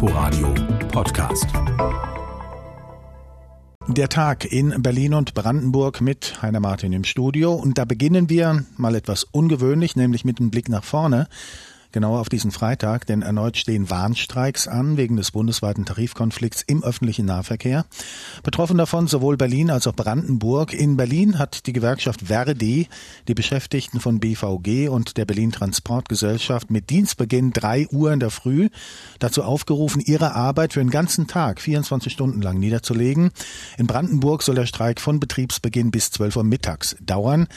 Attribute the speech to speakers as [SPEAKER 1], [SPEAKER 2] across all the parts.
[SPEAKER 1] Inforadio Podcast.
[SPEAKER 2] Der Tag in Berlin und Brandenburg mit Heiner Martin im Studio. Und da beginnen wir mal etwas ungewöhnlich, nämlich mit einem Blick nach vorne genauer auf diesen Freitag, denn erneut stehen Warnstreiks an wegen des bundesweiten Tarifkonflikts im öffentlichen Nahverkehr. Betroffen davon sowohl Berlin als auch Brandenburg. In Berlin hat die Gewerkschaft Verdi die Beschäftigten von BVG und der Berlin Transportgesellschaft mit Dienstbeginn drei Uhr in der Früh dazu aufgerufen, ihre Arbeit für den ganzen Tag 24 Stunden lang niederzulegen. In Brandenburg soll der Streik von Betriebsbeginn bis 12 Uhr mittags dauern.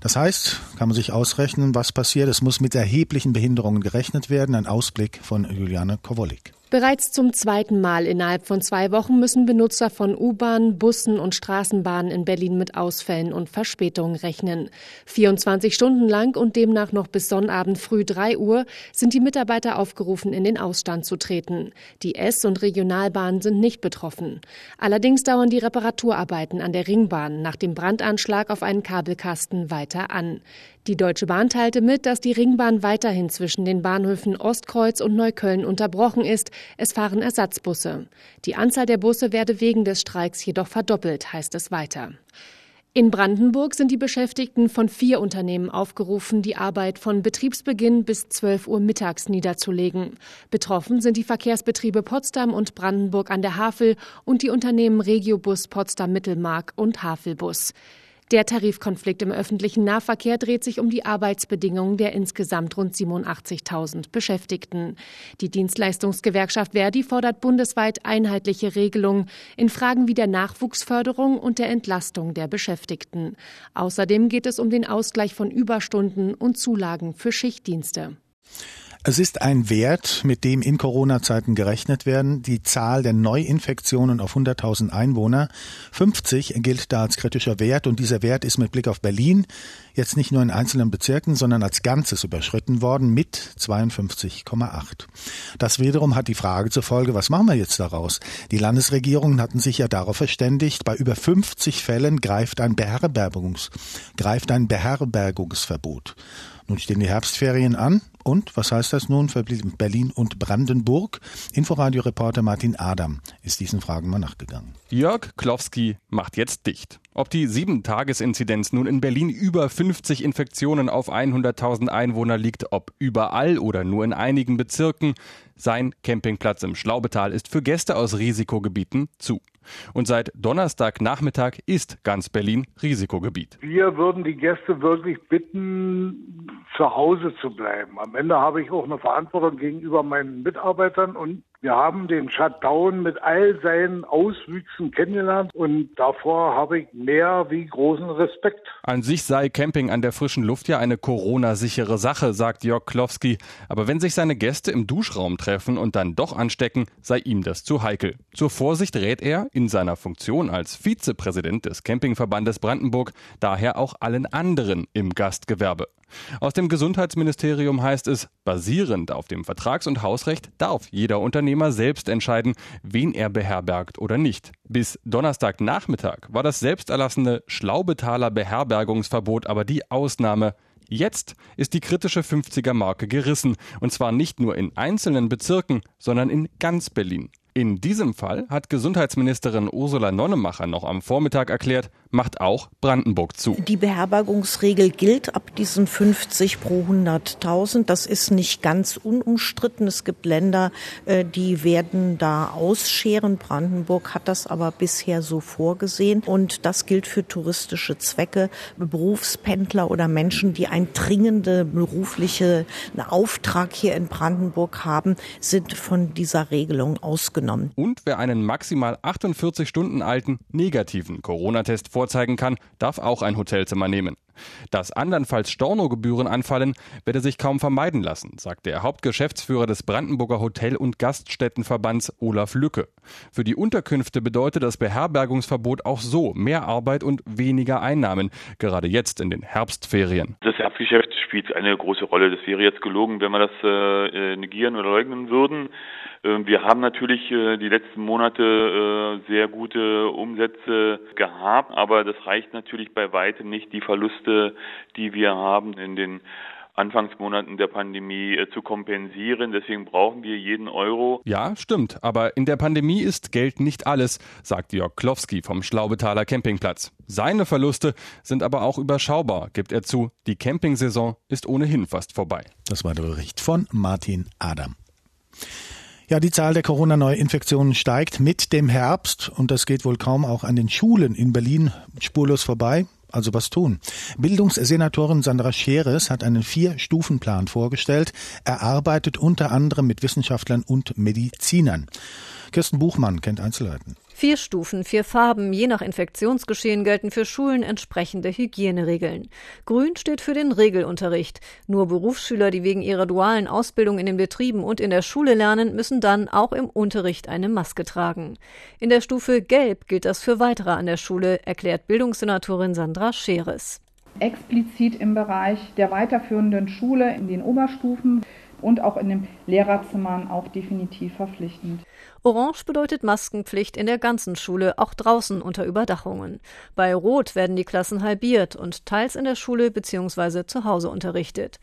[SPEAKER 2] Das heißt, kann man sich ausrechnen, was passiert. Es muss mit erheblichen Behinderungen gerechnet werden. Ein Ausblick von Juliane Kowolik.
[SPEAKER 3] Bereits zum zweiten Mal innerhalb von zwei Wochen müssen Benutzer von U-Bahn, Bussen und Straßenbahnen in Berlin mit Ausfällen und Verspätungen rechnen. 24 Stunden lang und demnach noch bis Sonnabend früh 3 Uhr sind die Mitarbeiter aufgerufen, in den Ausstand zu treten. Die S- und Regionalbahnen sind nicht betroffen. Allerdings dauern die Reparaturarbeiten an der Ringbahn nach dem Brandanschlag auf einen Kabelkasten weiter an. Die Deutsche Bahn teilte mit, dass die Ringbahn weiterhin zwischen den Bahnhöfen Ostkreuz und Neukölln unterbrochen ist. Es fahren Ersatzbusse. Die Anzahl der Busse werde wegen des Streiks jedoch verdoppelt, heißt es weiter. In Brandenburg sind die Beschäftigten von vier Unternehmen aufgerufen, die Arbeit von Betriebsbeginn bis 12 Uhr mittags niederzulegen. Betroffen sind die Verkehrsbetriebe Potsdam und Brandenburg an der Havel und die Unternehmen Regiobus Potsdam Mittelmark und Havelbus. Der Tarifkonflikt im öffentlichen Nahverkehr dreht sich um die Arbeitsbedingungen der insgesamt rund 87.000 Beschäftigten. Die Dienstleistungsgewerkschaft Verdi fordert bundesweit einheitliche Regelungen in Fragen wie der Nachwuchsförderung und der Entlastung der Beschäftigten. Außerdem geht es um den Ausgleich von Überstunden und Zulagen für Schichtdienste.
[SPEAKER 2] Es ist ein Wert, mit dem in Corona-Zeiten gerechnet werden. Die Zahl der Neuinfektionen auf 100.000 Einwohner. 50 gilt da als kritischer Wert und dieser Wert ist mit Blick auf Berlin jetzt nicht nur in einzelnen Bezirken, sondern als Ganzes überschritten worden mit 52,8. Das wiederum hat die Frage zur Folge, was machen wir jetzt daraus? Die Landesregierungen hatten sich ja darauf verständigt, bei über 50 Fällen greift ein Beherbergungs, greift ein Beherbergungsverbot. Nun stehen die Herbstferien an. Und was heißt das nun für Berlin und Brandenburg? Inforadio-Reporter Martin Adam ist diesen Fragen mal nachgegangen.
[SPEAKER 4] Jörg Klowski macht jetzt dicht. Ob die 7-Tages-Inzidenz nun in Berlin über 50 Infektionen auf 100.000 Einwohner liegt, ob überall oder nur in einigen Bezirken, sein Campingplatz im Schlaubetal ist für Gäste aus Risikogebieten zu. Und seit Donnerstagnachmittag ist ganz Berlin Risikogebiet.
[SPEAKER 5] Wir würden die Gäste wirklich bitten, zu Hause zu bleiben. Am Ende habe ich auch eine Verantwortung gegenüber meinen Mitarbeitern und wir haben den Shutdown mit all seinen Auswüchsen kennengelernt und davor habe ich mehr wie großen Respekt.
[SPEAKER 4] An sich sei Camping an der frischen Luft ja eine Corona-sichere Sache, sagt Jörg Klowski. Aber wenn sich seine Gäste im Duschraum treffen und dann doch anstecken, sei ihm das zu heikel. Zur Vorsicht rät er in seiner Funktion als Vizepräsident des Campingverbandes Brandenburg daher auch allen anderen im Gastgewerbe. Aus dem Gesundheitsministerium heißt es, basierend auf dem Vertrags- und Hausrecht darf jeder Unternehmer selbst entscheiden, wen er beherbergt oder nicht. Bis Donnerstagnachmittag war das selbsterlassene Schlaubetaler Beherbergungsverbot aber die Ausnahme. Jetzt ist die kritische 50er Marke gerissen, und zwar nicht nur in einzelnen Bezirken, sondern in ganz Berlin. In diesem Fall hat Gesundheitsministerin Ursula Nonnemacher noch am Vormittag erklärt, macht auch Brandenburg zu.
[SPEAKER 6] Die Beherbergungsregel gilt ab diesen 50 pro 100.000. Das ist nicht ganz unumstritten. Es gibt Länder, äh, die werden da ausscheren. Brandenburg hat das aber bisher so vorgesehen. Und das gilt für touristische Zwecke. Berufspendler oder Menschen, die ein dringende berufliche Auftrag hier in Brandenburg haben, sind von dieser Regelung ausgenommen.
[SPEAKER 4] Und wer einen maximal 48 Stunden alten negativen Corona-Test vorzeigen kann, darf auch ein Hotelzimmer nehmen. Dass andernfalls Stornogebühren anfallen, werde sich kaum vermeiden lassen, sagt der Hauptgeschäftsführer des Brandenburger Hotel- und Gaststättenverbands Olaf Lücke. Für die Unterkünfte bedeutet das Beherbergungsverbot auch so mehr Arbeit und weniger Einnahmen, gerade jetzt in den Herbstferien.
[SPEAKER 7] Das Herbstgeschäft spielt eine große Rolle. Das wäre jetzt gelogen, wenn wir das äh, negieren oder leugnen würden. Ähm, wir haben natürlich äh, die letzten Monate äh, sehr gute Umsätze gehabt, aber das reicht natürlich bei weitem nicht die Verluste, die wir haben in den Anfangsmonaten der Pandemie äh, zu kompensieren. Deswegen brauchen wir jeden Euro.
[SPEAKER 4] Ja, stimmt. Aber in der Pandemie ist Geld nicht alles, sagt Jörg Klowski vom Schlaubetaler Campingplatz. Seine Verluste sind aber auch überschaubar, gibt er zu. Die Campingsaison ist ohnehin fast vorbei.
[SPEAKER 2] Das war der Bericht von Martin Adam. Ja, die Zahl der Corona-Neuinfektionen steigt mit dem Herbst und das geht wohl kaum auch an den Schulen in Berlin spurlos vorbei. Also was tun? Bildungssenatorin Sandra Scheres hat einen Vier-Stufen-Plan vorgestellt, erarbeitet unter anderem mit Wissenschaftlern und Medizinern. Kirsten Buchmann kennt Einzelheiten.
[SPEAKER 8] Vier Stufen, vier Farben, je nach Infektionsgeschehen gelten für Schulen entsprechende Hygieneregeln. Grün steht für den Regelunterricht. Nur Berufsschüler, die wegen ihrer dualen Ausbildung in den Betrieben und in der Schule lernen, müssen dann auch im Unterricht eine Maske tragen. In der Stufe Gelb gilt das für weitere an der Schule, erklärt Bildungssenatorin Sandra Scheres.
[SPEAKER 9] Explizit im Bereich der weiterführenden Schule in den Oberstufen und auch in den Lehrerzimmern auch definitiv verpflichtend.
[SPEAKER 8] Orange bedeutet Maskenpflicht in der ganzen Schule, auch draußen unter Überdachungen. Bei Rot werden die Klassen halbiert und teils in der Schule bzw. zu Hause unterrichtet.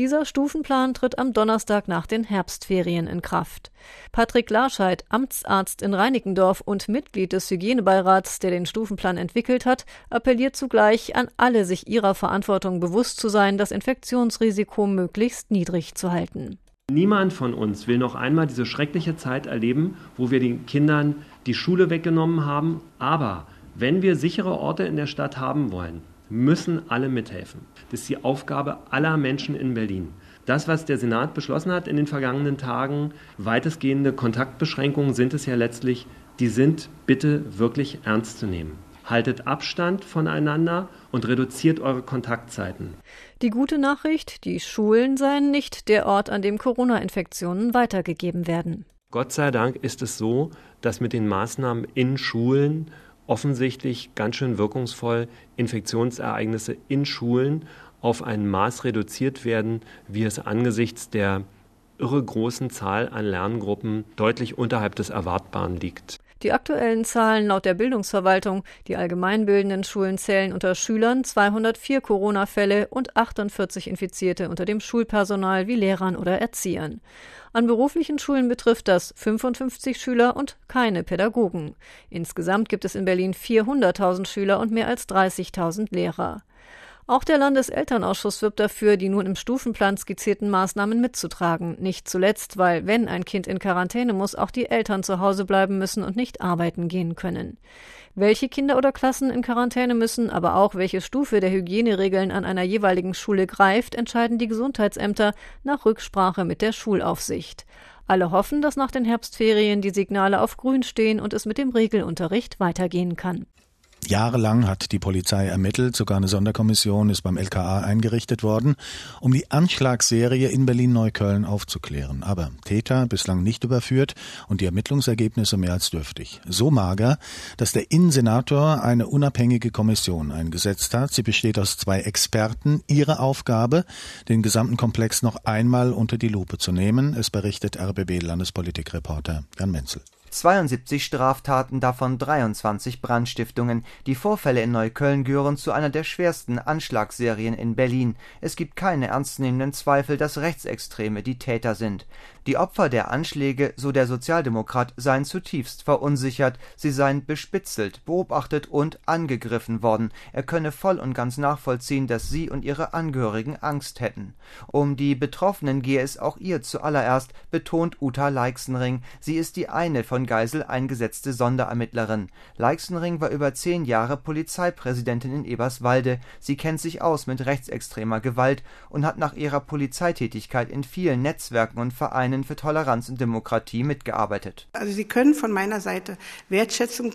[SPEAKER 8] Dieser Stufenplan tritt am Donnerstag nach den Herbstferien in Kraft. Patrick Larscheid, Amtsarzt in Reinickendorf und Mitglied des Hygienebeirats, der den Stufenplan entwickelt hat, appelliert zugleich an alle, sich ihrer Verantwortung bewusst zu sein, das Infektionsrisiko möglichst niedrig zu halten.
[SPEAKER 10] Niemand von uns will noch einmal diese schreckliche Zeit erleben, wo wir den Kindern die Schule weggenommen haben. Aber wenn wir sichere Orte in der Stadt haben wollen, müssen alle mithelfen. Das ist die Aufgabe aller Menschen in Berlin. Das, was der Senat beschlossen hat in den vergangenen Tagen, weitestgehende Kontaktbeschränkungen sind es ja letztlich, die sind bitte wirklich ernst zu nehmen. Haltet Abstand voneinander und reduziert eure Kontaktzeiten.
[SPEAKER 8] Die gute Nachricht, die Schulen seien nicht der Ort, an dem Corona-Infektionen weitergegeben werden.
[SPEAKER 10] Gott sei Dank ist es so, dass mit den Maßnahmen in Schulen offensichtlich ganz schön wirkungsvoll Infektionsereignisse in Schulen auf ein Maß reduziert werden, wie es angesichts der irre großen Zahl an Lerngruppen deutlich unterhalb des Erwartbaren liegt.
[SPEAKER 8] Die aktuellen Zahlen laut der Bildungsverwaltung, die allgemeinbildenden Schulen zählen unter Schülern 204 Corona-Fälle und 48 Infizierte unter dem Schulpersonal wie Lehrern oder Erziehern. An beruflichen Schulen betrifft das 55 Schüler und keine Pädagogen. Insgesamt gibt es in Berlin 400.000 Schüler und mehr als 30.000 Lehrer. Auch der Landeselternausschuss wirbt dafür, die nun im Stufenplan skizzierten Maßnahmen mitzutragen. Nicht zuletzt, weil, wenn ein Kind in Quarantäne muss, auch die Eltern zu Hause bleiben müssen und nicht arbeiten gehen können. Welche Kinder oder Klassen in Quarantäne müssen, aber auch welche Stufe der Hygieneregeln an einer jeweiligen Schule greift, entscheiden die Gesundheitsämter nach Rücksprache mit der Schulaufsicht. Alle hoffen, dass nach den Herbstferien die Signale auf Grün stehen und es mit dem Regelunterricht weitergehen kann.
[SPEAKER 2] Jahrelang hat die Polizei ermittelt, sogar eine Sonderkommission ist beim LKA eingerichtet worden, um die Anschlagsserie in Berlin-Neukölln aufzuklären. Aber Täter bislang nicht überführt und die Ermittlungsergebnisse mehr als dürftig. So mager, dass der Innensenator eine unabhängige Kommission eingesetzt hat. Sie besteht aus zwei Experten. Ihre Aufgabe, den gesamten Komplex noch einmal unter die Lupe zu nehmen. Es berichtet RBB-Landespolitikreporter Jan Menzel.
[SPEAKER 11] 72 Straftaten, davon 23 Brandstiftungen. Die Vorfälle in Neukölln gehören zu einer der schwersten Anschlagsserien in Berlin. Es gibt keine ernstnehmenden Zweifel, dass Rechtsextreme die Täter sind. Die Opfer der Anschläge, so der Sozialdemokrat, seien zutiefst verunsichert, sie seien bespitzelt, beobachtet und angegriffen worden. Er könne voll und ganz nachvollziehen, dass sie und ihre Angehörigen Angst hätten. Um die Betroffenen gehe es auch ihr zuallererst, betont Uta Leixenring. Sie ist die eine von Geisel eingesetzte Sonderermittlerin. Leixenring war über zehn Jahre Polizeipräsidentin in Eberswalde. Sie kennt sich aus mit rechtsextremer Gewalt und hat nach ihrer Polizeitätigkeit in vielen Netzwerken und Vereinen Vereinen für Toleranz und Demokratie mitgearbeitet.
[SPEAKER 12] Also Sie können von meiner Seite Wertschätzung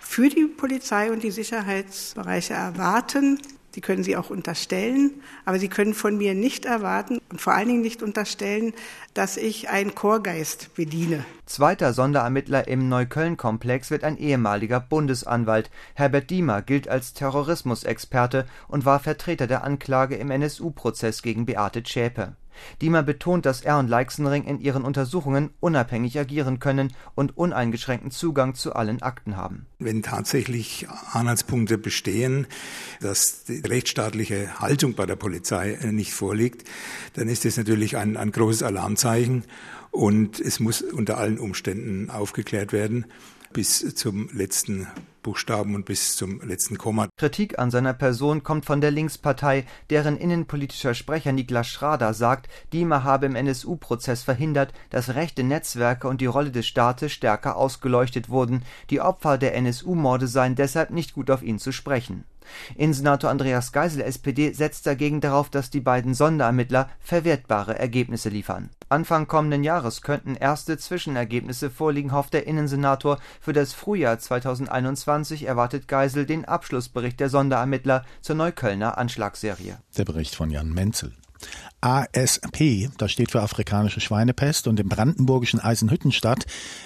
[SPEAKER 12] für die Polizei und die Sicherheitsbereiche erwarten. Sie können sie auch unterstellen, aber Sie können von mir nicht erwarten und vor allen Dingen nicht unterstellen, dass ich einen Chorgeist bediene.
[SPEAKER 11] Zweiter Sonderermittler im Neukölln-Komplex wird ein ehemaliger Bundesanwalt. Herbert Diemer gilt als Terrorismusexperte und war Vertreter der Anklage im NSU-Prozess gegen Beate Zschäpe. Diemer betont, dass er und Leixenring in ihren Untersuchungen unabhängig agieren können und uneingeschränkten Zugang zu allen Akten haben.
[SPEAKER 13] Wenn tatsächlich Anhaltspunkte bestehen, dass die rechtsstaatliche Haltung bei der Polizei nicht vorliegt, dann ist das natürlich ein, ein großes Alarmzeichen und es muss unter allen Umständen aufgeklärt werden bis zum letzten Buchstaben und bis zum letzten Komma.
[SPEAKER 11] Kritik an seiner Person kommt von der Linkspartei, deren innenpolitischer Sprecher Niklas Schrader sagt, Diemer habe im NSU-Prozess verhindert, dass rechte Netzwerke und die Rolle des Staates stärker ausgeleuchtet wurden. Die Opfer der NSU-Morde seien deshalb nicht gut auf ihn zu sprechen. Innensenator Andreas Geisel SPD setzt dagegen darauf, dass die beiden Sonderermittler verwertbare Ergebnisse liefern. Anfang kommenden Jahres könnten erste Zwischenergebnisse vorliegen, hofft der Innensenator. Für das Frühjahr 2021 erwartet Geisel den Abschlussbericht der Sonderermittler zur Neuköllner Anschlagsserie.
[SPEAKER 2] Der Bericht von Jan Menzel. ASP, das steht für afrikanische Schweinepest, und im brandenburgischen Eisenhüttenstadt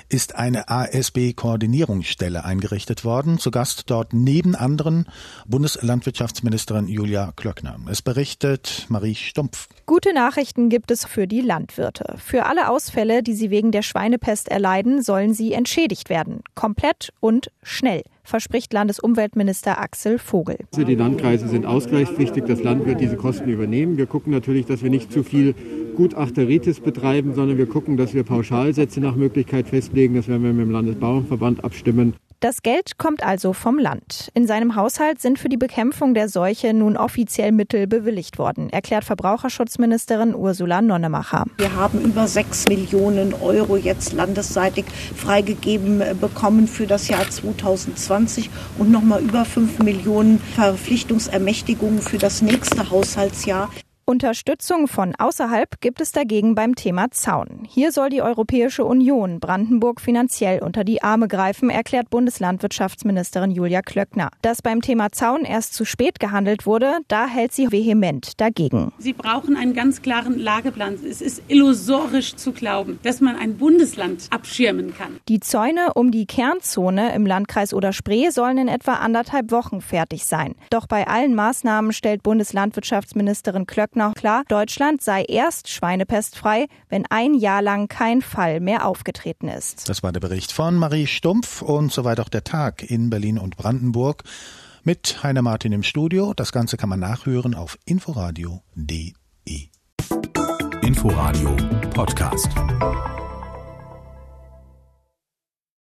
[SPEAKER 2] ist eine ASB-Koordinierungsstelle eingerichtet worden. Zu Gast dort neben anderen Bundeslandwirtschaftsministerin Julia Klöckner. Es berichtet Marie Stumpf.
[SPEAKER 14] Gute Nachrichten gibt es für die Landwirte. Für alle Ausfälle, die sie wegen der Schweinepest erleiden, sollen sie entschädigt werden. Komplett und schnell verspricht Landesumweltminister Axel Vogel.
[SPEAKER 15] Also die Landkreise sind ausgleichspflichtig, das Land wird diese Kosten übernehmen. Wir gucken natürlich, dass wir nicht zu viel Gutachteritis betreiben, sondern wir gucken, dass wir Pauschalsätze nach Möglichkeit festlegen. Das werden wir mit dem Landesbauernverband abstimmen.
[SPEAKER 14] Das Geld kommt also vom Land. In seinem Haushalt sind für die Bekämpfung der Seuche nun offiziell Mittel bewilligt worden, erklärt Verbraucherschutzministerin Ursula Nonnemacher.
[SPEAKER 16] Wir haben über sechs Millionen Euro jetzt landesseitig freigegeben äh, bekommen für das Jahr 2020 und nochmal über fünf Millionen Verpflichtungsermächtigungen für das nächste Haushaltsjahr.
[SPEAKER 14] Unterstützung von außerhalb gibt es dagegen beim Thema Zaun. Hier soll die Europäische Union Brandenburg finanziell unter die Arme greifen, erklärt Bundeslandwirtschaftsministerin Julia Klöckner. Dass beim Thema Zaun erst zu spät gehandelt wurde, da hält sie vehement dagegen.
[SPEAKER 17] Sie brauchen einen ganz klaren Lageplan. Es ist illusorisch zu glauben, dass man ein Bundesland abschirmen kann.
[SPEAKER 14] Die Zäune um die Kernzone im Landkreis Oder-Spree sollen in etwa anderthalb Wochen fertig sein. Doch bei allen Maßnahmen stellt Bundeslandwirtschaftsministerin Klöckner noch klar, Deutschland sei erst schweinepestfrei, wenn ein Jahr lang kein Fall mehr aufgetreten ist.
[SPEAKER 2] Das war der Bericht von Marie Stumpf und soweit auch der Tag in Berlin und Brandenburg mit Heiner Martin im Studio. Das Ganze kann man nachhören auf inforadio.de.
[SPEAKER 1] Inforadio Podcast.